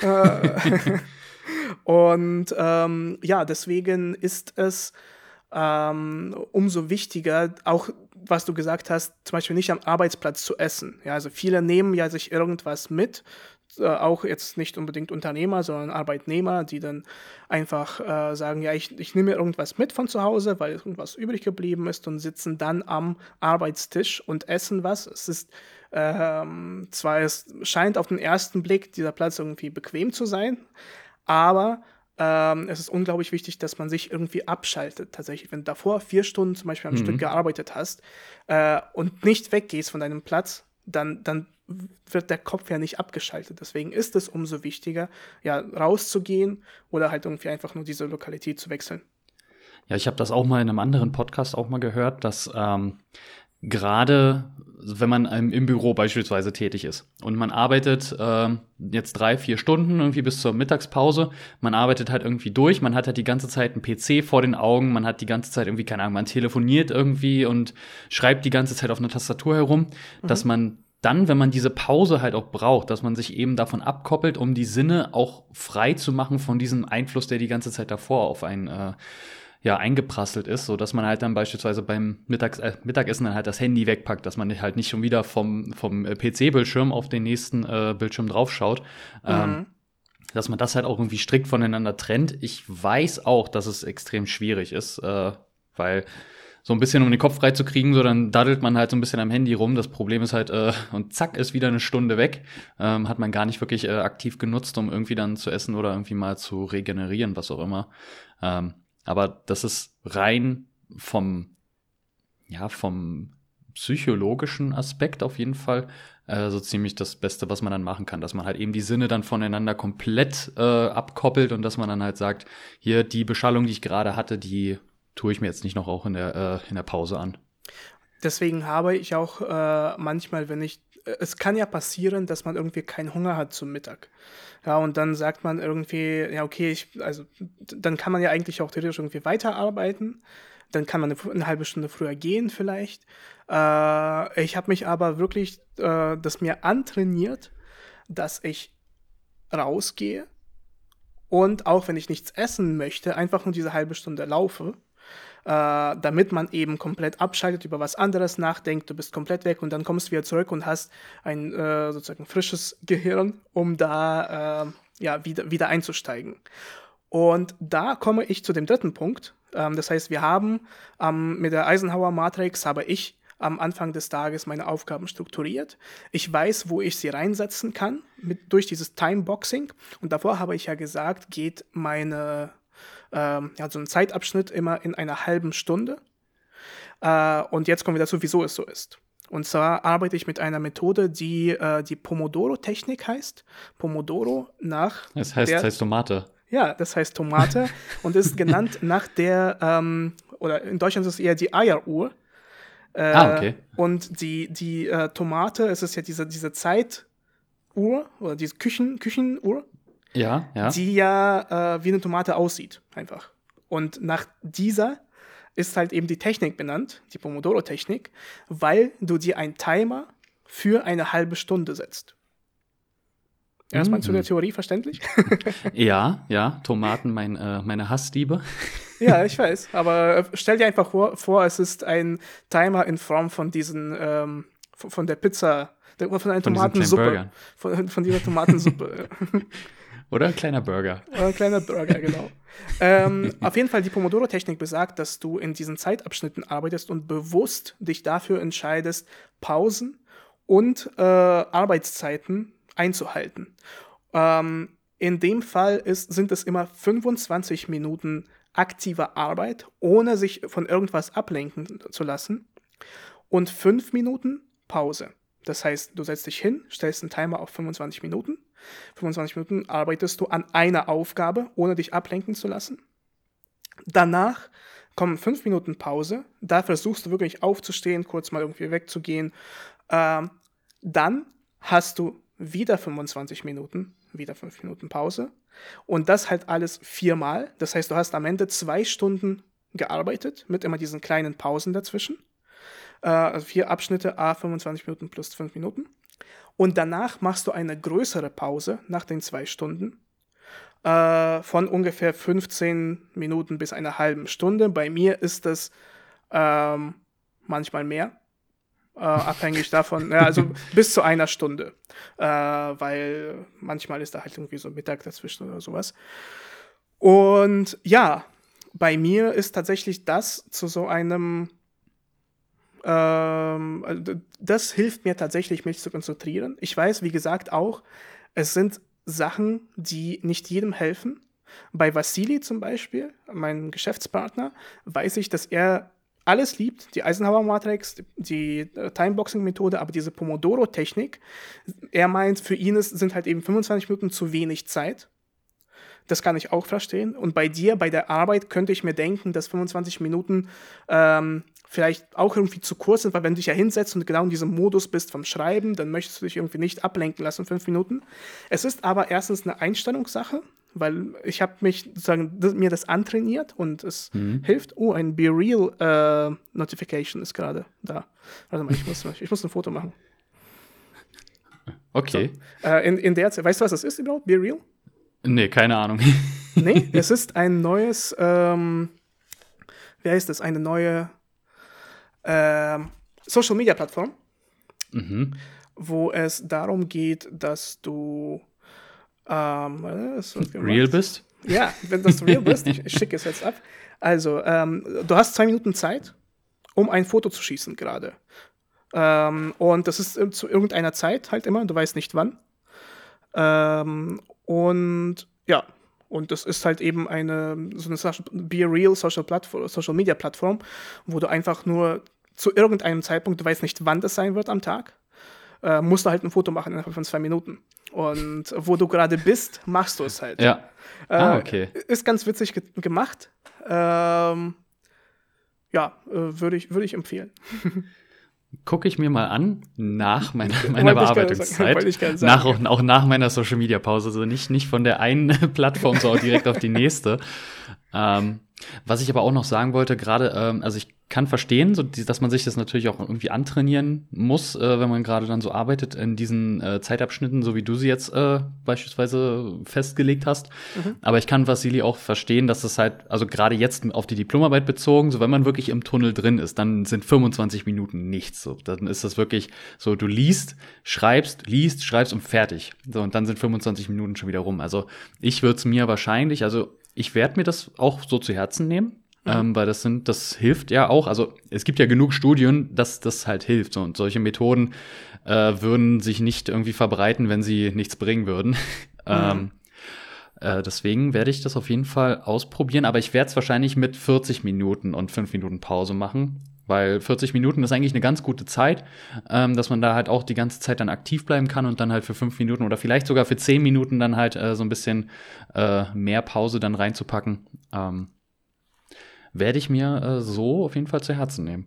Und ähm, ja, deswegen ist es ähm, umso wichtiger, auch was du gesagt hast, zum Beispiel nicht am Arbeitsplatz zu essen. Ja, also viele nehmen ja sich irgendwas mit äh, auch jetzt nicht unbedingt Unternehmer, sondern Arbeitnehmer, die dann einfach äh, sagen, ja, ich, ich nehme irgendwas mit von zu Hause, weil irgendwas übrig geblieben ist und sitzen dann am Arbeitstisch und essen was. Es ist ähm, zwar, es scheint auf den ersten Blick dieser Platz irgendwie bequem zu sein, aber ähm, es ist unglaublich wichtig, dass man sich irgendwie abschaltet. Tatsächlich, wenn du davor vier Stunden zum Beispiel am mhm. Stück gearbeitet hast äh, und nicht weggehst von deinem Platz, dann, dann wird der Kopf ja nicht abgeschaltet. Deswegen ist es umso wichtiger, ja, rauszugehen oder halt irgendwie einfach nur diese Lokalität zu wechseln. Ja, ich habe das auch mal in einem anderen Podcast auch mal gehört, dass ähm, gerade wenn man im Büro beispielsweise tätig ist und man arbeitet äh, jetzt drei, vier Stunden irgendwie bis zur Mittagspause, man arbeitet halt irgendwie durch, man hat halt die ganze Zeit einen PC vor den Augen, man hat die ganze Zeit irgendwie, keine Ahnung, man telefoniert irgendwie und schreibt die ganze Zeit auf einer Tastatur herum, mhm. dass man dann, wenn man diese Pause halt auch braucht, dass man sich eben davon abkoppelt, um die Sinne auch frei zu machen von diesem Einfluss, der die ganze Zeit davor auf einen äh, ja, eingeprasselt ist, so dass man halt dann beispielsweise beim Mittags äh, Mittagessen dann halt das Handy wegpackt, dass man halt nicht schon wieder vom, vom äh, PC-Bildschirm auf den nächsten äh, Bildschirm draufschaut. Mhm. Ähm, dass man das halt auch irgendwie strikt voneinander trennt. Ich weiß auch, dass es extrem schwierig ist, äh, weil so ein bisschen um den Kopf frei zu kriegen, so dann daddelt man halt so ein bisschen am Handy rum. Das Problem ist halt, äh, und zack, ist wieder eine Stunde weg. Ähm, hat man gar nicht wirklich äh, aktiv genutzt, um irgendwie dann zu essen oder irgendwie mal zu regenerieren, was auch immer. Ähm, aber das ist rein vom, ja, vom psychologischen Aspekt auf jeden Fall äh, so ziemlich das Beste, was man dann machen kann, dass man halt eben die Sinne dann voneinander komplett äh, abkoppelt und dass man dann halt sagt, hier die Beschallung, die ich gerade hatte, die tue ich mir jetzt nicht noch auch in der, äh, in der Pause an. Deswegen habe ich auch äh, manchmal, wenn ich, es kann ja passieren, dass man irgendwie keinen Hunger hat zum Mittag. Ja, und dann sagt man irgendwie, ja, okay, ich, also dann kann man ja eigentlich auch theoretisch irgendwie weiterarbeiten. Dann kann man eine, eine halbe Stunde früher gehen vielleicht. Äh, ich habe mich aber wirklich äh, das mir antrainiert, dass ich rausgehe und auch wenn ich nichts essen möchte, einfach nur diese halbe Stunde laufe damit man eben komplett abschaltet, über was anderes nachdenkt, du bist komplett weg und dann kommst du wieder zurück und hast ein äh, sozusagen frisches Gehirn, um da äh, ja, wieder, wieder einzusteigen. Und da komme ich zu dem dritten Punkt. Ähm, das heißt, wir haben ähm, mit der Eisenhower Matrix habe ich am Anfang des Tages meine Aufgaben strukturiert. Ich weiß, wo ich sie reinsetzen kann mit, durch dieses Timeboxing. Und davor habe ich ja gesagt, geht meine ähm, ja, so einen Zeitabschnitt immer in einer halben Stunde. Äh, und jetzt kommen wir dazu, wieso es so ist. Und zwar arbeite ich mit einer Methode, die äh, die Pomodoro-Technik heißt. Pomodoro nach. Das heißt, der, das heißt Tomate. Ja, das heißt Tomate und ist genannt nach der, ähm, oder in Deutschland ist es eher die Eieruhr. Äh, ah, okay. Und die, die äh, Tomate, es ist ja diese, diese Zeituhr oder diese Küchen, Küchenuhr. Ja, ja. Die ja äh, wie eine Tomate aussieht, einfach. Und nach dieser ist halt eben die Technik benannt, die Pomodoro-Technik, weil du dir einen Timer für eine halbe Stunde setzt. Erstmal mhm. zu der Theorie verständlich? ja, ja, Tomaten, mein, äh, meine Hassliebe. ja, ich weiß, aber äh, stell dir einfach vor, vor, es ist ein Timer in Form von diesen, ähm, von der Pizza, von einer Tomatensuppe. Von, von dieser Tomatensuppe. Oder ein kleiner Burger. Oder ein kleiner Burger, genau. ähm, auf jeden Fall, die Pomodoro-Technik besagt, dass du in diesen Zeitabschnitten arbeitest und bewusst dich dafür entscheidest, Pausen und äh, Arbeitszeiten einzuhalten. Ähm, in dem Fall ist, sind es immer 25 Minuten aktiver Arbeit, ohne sich von irgendwas ablenken zu lassen. Und 5 Minuten Pause. Das heißt, du setzt dich hin, stellst einen Timer auf 25 Minuten 25 Minuten arbeitest du an einer Aufgabe, ohne dich ablenken zu lassen. Danach kommen 5 Minuten Pause. Da versuchst du wirklich aufzustehen, kurz mal irgendwie wegzugehen. Ähm, dann hast du wieder 25 Minuten, wieder 5 Minuten Pause. Und das halt alles viermal. Das heißt, du hast am Ende zwei Stunden gearbeitet, mit immer diesen kleinen Pausen dazwischen. Äh, also vier Abschnitte, a 25 Minuten plus 5 Minuten. Und danach machst du eine größere Pause nach den zwei Stunden äh, von ungefähr 15 Minuten bis einer halben Stunde. Bei mir ist es ähm, manchmal mehr. Äh, abhängig davon, ja, also bis zu einer Stunde. Äh, weil manchmal ist da halt irgendwie so Mittag dazwischen oder sowas. Und ja, bei mir ist tatsächlich das zu so einem ähm, das hilft mir tatsächlich, mich zu konzentrieren. Ich weiß, wie gesagt, auch, es sind Sachen, die nicht jedem helfen. Bei Vasili zum Beispiel, meinem Geschäftspartner, weiß ich, dass er alles liebt, die Eisenhower-Matrix, die äh, Timeboxing-Methode, aber diese Pomodoro-Technik, er meint, für ihn ist, sind halt eben 25 Minuten zu wenig Zeit. Das kann ich auch verstehen. Und bei dir, bei der Arbeit, könnte ich mir denken, dass 25 Minuten ähm, vielleicht auch irgendwie zu kurz sind, weil wenn du dich ja hinsetzt und genau in diesem Modus bist vom Schreiben, dann möchtest du dich irgendwie nicht ablenken lassen, fünf Minuten. Es ist aber erstens eine Einstellungssache, weil ich habe mich sozusagen mir das antrainiert und es mhm. hilft. Oh, ein Be Real äh, Notification ist gerade da. Warte mal, ich muss, ich muss ein Foto machen. Okay. So, äh, in, in der Zeit, weißt du, was das ist überhaupt? Be Real? Nee, keine Ahnung. nee, es ist ein neues, ähm, wer heißt das? Eine neue äh, Social Media Plattform, mhm. wo es darum geht, dass du ähm, real bist. Ja, wenn du real bist, ich, ich schicke es jetzt ab. Also, ähm, du hast zwei Minuten Zeit, um ein Foto zu schießen gerade. Ähm, und das ist zu irgendeiner Zeit halt immer, du weißt nicht wann. Ähm, und ja, und das ist halt eben eine so eine Be Real Social, Social Media Plattform, wo du einfach nur zu irgendeinem Zeitpunkt, du weißt nicht, wann das sein wird am Tag, äh, musst du halt ein Foto machen innerhalb von zwei Minuten. Und wo du gerade bist, machst du es halt. Ja. Äh, ah, okay. Ist ganz witzig ge gemacht. Ähm, ja, äh, würde ich, würd ich empfehlen. gucke ich mir mal an nach meiner, meiner Bearbeitungszeit. Nach, auch, auch nach meiner Social Media Pause. Also nicht, nicht von der einen Plattform so direkt auf die nächste. Ähm, was ich aber auch noch sagen wollte, gerade, ähm, also ich kann verstehen, so, dass man sich das natürlich auch irgendwie antrainieren muss, äh, wenn man gerade dann so arbeitet in diesen äh, Zeitabschnitten, so wie du sie jetzt äh, beispielsweise festgelegt hast. Mhm. Aber ich kann Vasili auch verstehen, dass es halt, also gerade jetzt auf die Diplomarbeit bezogen, so wenn man wirklich im Tunnel drin ist, dann sind 25 Minuten nichts. So, dann ist das wirklich so, du liest, schreibst, liest, schreibst und fertig. So, und dann sind 25 Minuten schon wieder rum. Also ich würde es mir wahrscheinlich, also ich werde mir das auch so zu Herzen nehmen, mhm. ähm, weil das sind, das hilft ja auch. Also es gibt ja genug Studien, dass das halt hilft. Und solche Methoden äh, würden sich nicht irgendwie verbreiten, wenn sie nichts bringen würden. Mhm. ähm, äh, deswegen werde ich das auf jeden Fall ausprobieren, aber ich werde es wahrscheinlich mit 40 Minuten und 5 Minuten Pause machen. Weil 40 Minuten ist eigentlich eine ganz gute Zeit, ähm, dass man da halt auch die ganze Zeit dann aktiv bleiben kann und dann halt für fünf Minuten oder vielleicht sogar für zehn Minuten dann halt äh, so ein bisschen äh, mehr Pause dann reinzupacken. Ähm, werde ich mir äh, so auf jeden Fall zu Herzen nehmen.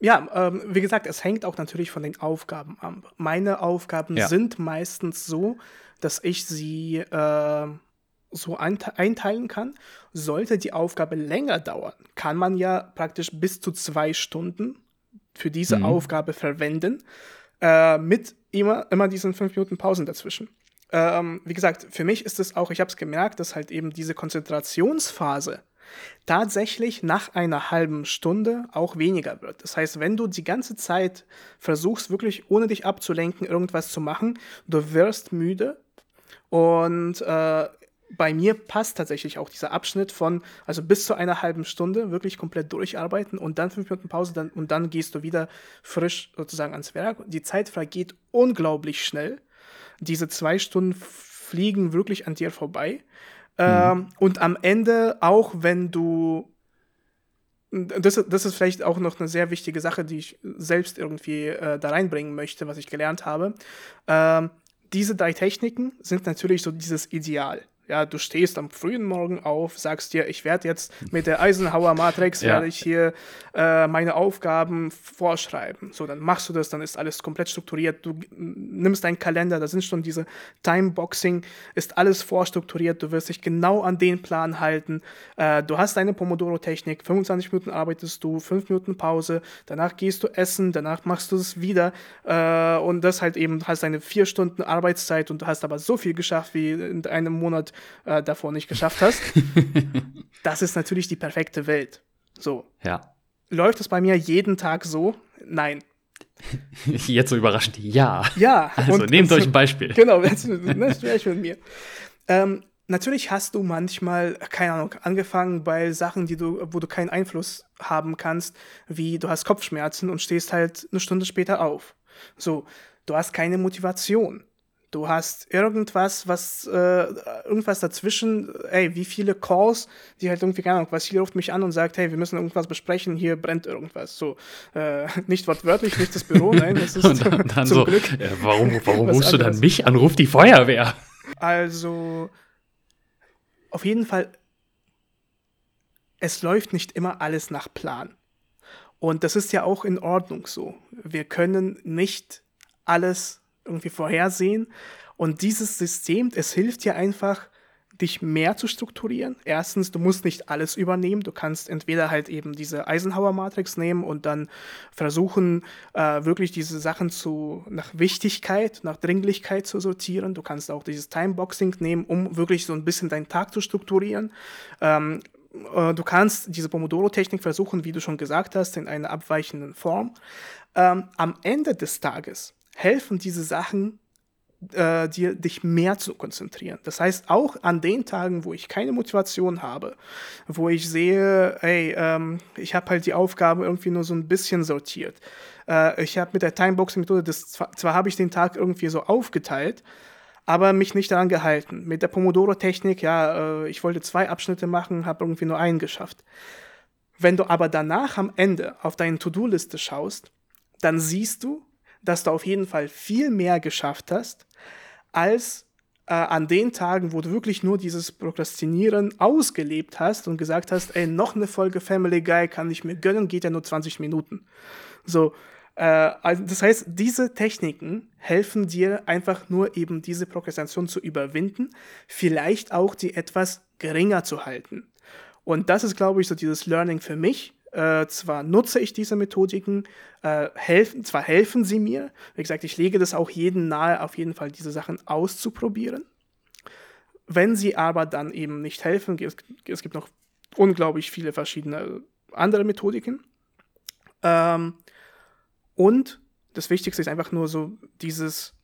Ja, ähm, wie gesagt, es hängt auch natürlich von den Aufgaben ab. Meine Aufgaben ja. sind meistens so, dass ich sie äh, so einteilen kann. Sollte die Aufgabe länger dauern, kann man ja praktisch bis zu zwei Stunden für diese mhm. Aufgabe verwenden, äh, mit immer, immer diesen fünf Minuten Pausen dazwischen. Ähm, wie gesagt, für mich ist es auch, ich habe es gemerkt, dass halt eben diese Konzentrationsphase tatsächlich nach einer halben Stunde auch weniger wird. Das heißt, wenn du die ganze Zeit versuchst, wirklich ohne dich abzulenken, irgendwas zu machen, du wirst müde und äh, bei mir passt tatsächlich auch dieser Abschnitt von, also bis zu einer halben Stunde wirklich komplett durcharbeiten und dann fünf Minuten Pause dann, und dann gehst du wieder frisch sozusagen ans Werk. Die Zeit vergeht unglaublich schnell. Diese zwei Stunden fliegen wirklich an dir vorbei. Mhm. Ähm, und am Ende, auch wenn du das, das ist vielleicht auch noch eine sehr wichtige Sache, die ich selbst irgendwie äh, da reinbringen möchte, was ich gelernt habe. Ähm, diese drei Techniken sind natürlich so dieses Ideal. Ja, du stehst am frühen Morgen auf, sagst dir, ich werde jetzt mit der Eisenhower Matrix ja. werde ich hier äh, meine Aufgaben vorschreiben. So, dann machst du das, dann ist alles komplett strukturiert. Du nimmst deinen Kalender, da sind schon diese Timeboxing, ist alles vorstrukturiert. Du wirst dich genau an den Plan halten. Äh, du hast deine Pomodoro-Technik, 25 Minuten arbeitest du, 5 Minuten Pause, danach gehst du essen, danach machst du es wieder äh, und das halt eben, hast deine vier Stunden Arbeitszeit und du hast aber so viel geschafft wie in einem Monat äh, davor nicht geschafft hast. das ist natürlich die perfekte Welt. So. Ja. Läuft es bei mir jeden Tag so? Nein. Jetzt so überraschend, ja. Ja. Also und- nehmt und- euch ein Beispiel. Genau, jetzt, ne, sprech mit mir. Ähm, natürlich hast du manchmal, keine Ahnung, angefangen bei Sachen, die du, wo du keinen Einfluss haben kannst, wie du hast Kopfschmerzen und stehst halt eine Stunde später auf. So, du hast keine Motivation. Du hast irgendwas, was, äh, irgendwas dazwischen, ey, wie viele Calls, die halt irgendwie, keine Ahnung, Vasili ruft mich an und sagt, hey, wir müssen irgendwas besprechen, hier brennt irgendwas. So, äh, nicht wortwörtlich, nicht das Büro, nein, das ist Und dann, dann zum so, Glück. äh, warum, warum Was rufst du dann mich an? Ruf die Feuerwehr. Also, auf jeden Fall, es läuft nicht immer alles nach Plan. Und das ist ja auch in Ordnung so. Wir können nicht alles irgendwie vorhersehen. Und dieses System, es hilft dir einfach, dich mehr zu strukturieren. Erstens, du musst nicht alles übernehmen. Du kannst entweder halt eben diese Eisenhower-Matrix nehmen und dann versuchen, äh, wirklich diese Sachen zu, nach Wichtigkeit, nach Dringlichkeit zu sortieren. Du kannst auch dieses Timeboxing nehmen, um wirklich so ein bisschen deinen Tag zu strukturieren. Ähm, äh, du kannst diese Pomodoro-Technik versuchen, wie du schon gesagt hast, in einer abweichenden Form. Ähm, am Ende des Tages helfen diese Sachen äh, dir, dich mehr zu konzentrieren. Das heißt, auch an den Tagen, wo ich keine Motivation habe, wo ich sehe, ey, ähm, ich habe halt die Aufgabe irgendwie nur so ein bisschen sortiert. Äh, ich habe mit der Timeboxing-Methode, zwar, zwar habe ich den Tag irgendwie so aufgeteilt, aber mich nicht daran gehalten. Mit der Pomodoro-Technik, ja, äh, ich wollte zwei Abschnitte machen, habe irgendwie nur einen geschafft. Wenn du aber danach am Ende auf deine To-Do-Liste schaust, dann siehst du, dass du auf jeden Fall viel mehr geschafft hast, als äh, an den Tagen, wo du wirklich nur dieses Prokrastinieren ausgelebt hast und gesagt hast, ey, noch eine Folge Family Guy kann ich mir gönnen, geht ja nur 20 Minuten. So, äh, also das heißt, diese Techniken helfen dir einfach nur eben diese Prokrastination zu überwinden, vielleicht auch die etwas geringer zu halten. Und das ist, glaube ich, so dieses Learning für mich. Äh, zwar nutze ich diese Methodiken, äh, helfen, zwar helfen sie mir, wie gesagt, ich lege das auch jedem nahe, auf jeden Fall diese Sachen auszuprobieren. Wenn sie aber dann eben nicht helfen, es, es gibt noch unglaublich viele verschiedene andere Methodiken. Ähm, und das Wichtigste ist einfach nur so dieses,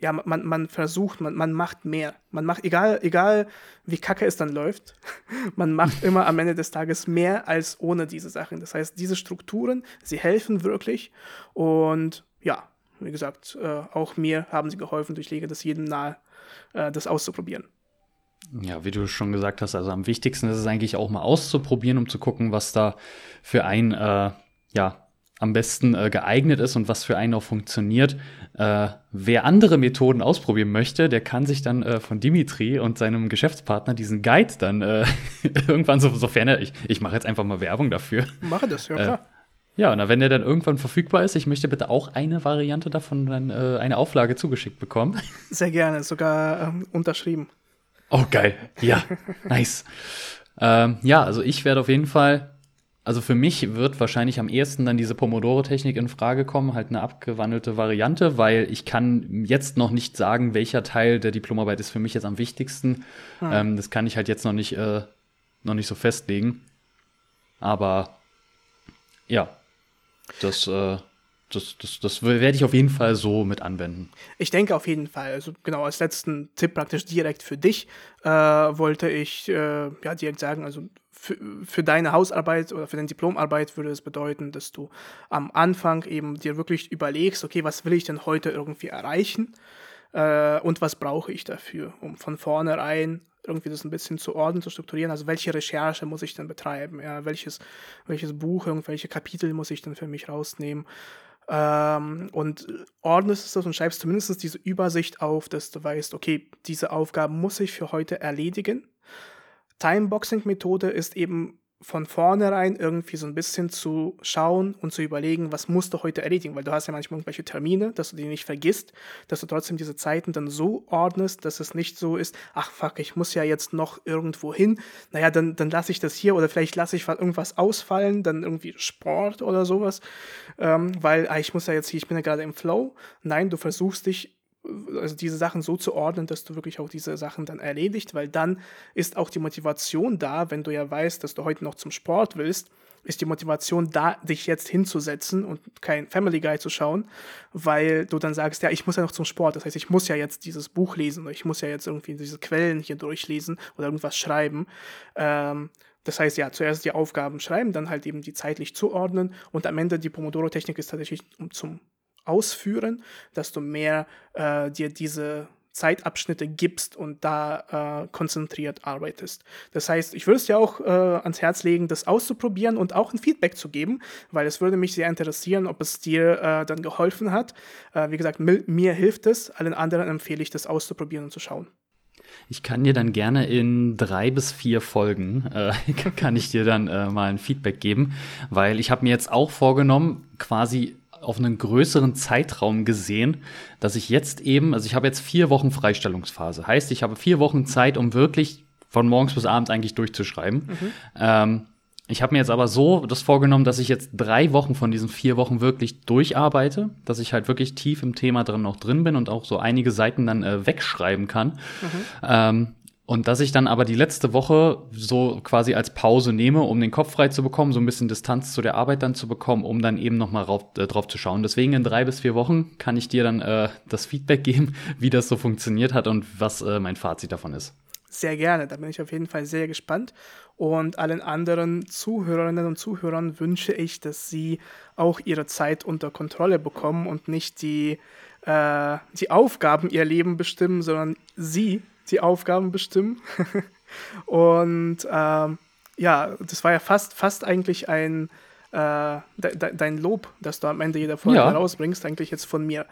ja, man, man versucht, man, man macht mehr. Man macht, egal, egal wie kacke es dann läuft, man macht immer am Ende des Tages mehr als ohne diese Sachen. Das heißt, diese Strukturen, sie helfen wirklich. Und ja, wie gesagt, äh, auch mir haben sie geholfen. Ich lege das jedem nahe, äh, das auszuprobieren. Ja, wie du schon gesagt hast, also am wichtigsten ist es eigentlich auch mal auszuprobieren, um zu gucken, was da für einen äh, ja am besten äh, geeignet ist und was für einen auch funktioniert. Äh, wer andere Methoden ausprobieren möchte, der kann sich dann äh, von Dimitri und seinem Geschäftspartner diesen Guide dann äh, irgendwann, so, sofern er, ich, ich mache jetzt einfach mal Werbung dafür. Mache das, ja Äh, klar. Ja, und wenn der dann irgendwann verfügbar ist, ich möchte bitte auch eine Variante davon, dann äh, eine Auflage zugeschickt bekommen. Sehr gerne, sogar ähm, unterschrieben. Oh, geil. Ja, nice. Ähm, ja, also ich werde auf jeden Fall, also für mich wird wahrscheinlich am ehesten dann diese Pomodoro-Technik in Frage kommen, halt eine abgewandelte Variante, weil ich kann jetzt noch nicht sagen, welcher Teil der Diplomarbeit ist für mich jetzt am wichtigsten. Ähm, das kann ich halt jetzt noch nicht, äh, noch nicht so festlegen. Aber ja, das, äh, das, das, das werde ich auf jeden Fall so mit anwenden. Ich denke auf jeden Fall. Also genau als letzten Tipp praktisch direkt für dich äh, wollte ich äh, ja direkt sagen, also für, für deine Hausarbeit oder für deine Diplomarbeit würde es bedeuten, dass du am Anfang eben dir wirklich überlegst, okay, was will ich denn heute irgendwie erreichen äh, und was brauche ich dafür, um von vornherein irgendwie das ein bisschen zu ordnen, zu strukturieren. Also welche Recherche muss ich denn betreiben? Ja, welches, welches Buch, irgendwelche Kapitel muss ich denn für mich rausnehmen? Ähm, und ordnest es und schreibst zumindest diese Übersicht auf, dass du weißt, okay, diese Aufgaben muss ich für heute erledigen. Timeboxing-Methode ist eben von vornherein irgendwie so ein bisschen zu schauen und zu überlegen, was musst du heute erledigen, weil du hast ja manchmal irgendwelche Termine, dass du die nicht vergisst, dass du trotzdem diese Zeiten dann so ordnest, dass es nicht so ist, ach fuck, ich muss ja jetzt noch irgendwo hin, naja, dann, dann lasse ich das hier oder vielleicht lasse ich irgendwas ausfallen, dann irgendwie Sport oder sowas, ähm, weil ah, ich muss ja jetzt hier, ich bin ja gerade im Flow. Nein, du versuchst dich also diese Sachen so zu ordnen, dass du wirklich auch diese Sachen dann erledigt, weil dann ist auch die Motivation da, wenn du ja weißt, dass du heute noch zum Sport willst, ist die Motivation da, dich jetzt hinzusetzen und kein Family Guy zu schauen, weil du dann sagst, ja, ich muss ja noch zum Sport. Das heißt, ich muss ja jetzt dieses Buch lesen oder ich muss ja jetzt irgendwie diese Quellen hier durchlesen oder irgendwas schreiben. Ähm, das heißt, ja, zuerst die Aufgaben schreiben, dann halt eben die zeitlich zuordnen und am Ende die Pomodoro-Technik ist tatsächlich zum Ausführen, dass du mehr äh, dir diese Zeitabschnitte gibst und da äh, konzentriert arbeitest. Das heißt, ich würde es dir auch äh, ans Herz legen, das auszuprobieren und auch ein Feedback zu geben, weil es würde mich sehr interessieren, ob es dir äh, dann geholfen hat. Äh, wie gesagt, mir hilft es, allen anderen empfehle ich, das auszuprobieren und zu schauen. Ich kann dir dann gerne in drei bis vier Folgen, äh, kann ich dir dann äh, mal ein Feedback geben, weil ich habe mir jetzt auch vorgenommen, quasi auf einen größeren Zeitraum gesehen, dass ich jetzt eben, also ich habe jetzt vier Wochen Freistellungsphase. Heißt, ich habe vier Wochen Zeit, um wirklich von morgens bis abends eigentlich durchzuschreiben. Mhm. Ähm, ich habe mir jetzt aber so das vorgenommen, dass ich jetzt drei Wochen von diesen vier Wochen wirklich durcharbeite, dass ich halt wirklich tief im Thema drin noch drin bin und auch so einige Seiten dann äh, wegschreiben kann. Mhm. Ähm, und dass ich dann aber die letzte Woche so quasi als Pause nehme, um den Kopf frei zu bekommen, so ein bisschen Distanz zu der Arbeit dann zu bekommen, um dann eben nochmal äh, drauf zu schauen. Deswegen in drei bis vier Wochen kann ich dir dann äh, das Feedback geben, wie das so funktioniert hat und was äh, mein Fazit davon ist. Sehr gerne, da bin ich auf jeden Fall sehr gespannt. Und allen anderen Zuhörerinnen und Zuhörern wünsche ich, dass sie auch ihre Zeit unter Kontrolle bekommen und nicht die, äh, die Aufgaben ihr Leben bestimmen, sondern sie die Aufgaben bestimmen. und ähm, ja, das war ja fast, fast eigentlich ein äh, de, de, dein Lob, das du am Ende jeder Folge ja. rausbringst, eigentlich jetzt von mir.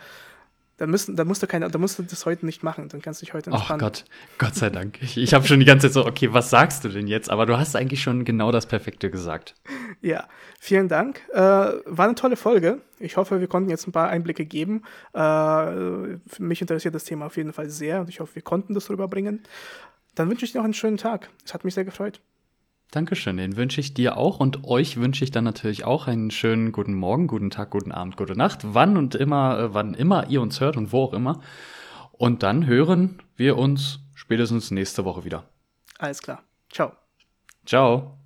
Dann, müssen, dann, musst du keine, dann musst du das heute nicht machen, dann kannst du dich heute entspannen. Oh Gott, Gott sei Dank. Ich, ich habe schon die ganze Zeit so, okay, was sagst du denn jetzt? Aber du hast eigentlich schon genau das Perfekte gesagt. Ja, vielen Dank. Äh, war eine tolle Folge. Ich hoffe, wir konnten jetzt ein paar Einblicke geben. Äh, mich interessiert das Thema auf jeden Fall sehr und ich hoffe, wir konnten das rüberbringen. Dann wünsche ich dir noch einen schönen Tag. Es hat mich sehr gefreut. Dankeschön, den wünsche ich dir auch und euch wünsche ich dann natürlich auch einen schönen guten Morgen, guten Tag, guten Abend, gute Nacht, wann und immer, äh, wann immer ihr uns hört und wo auch immer. Und dann hören wir uns spätestens nächste Woche wieder. Alles klar. Ciao. Ciao.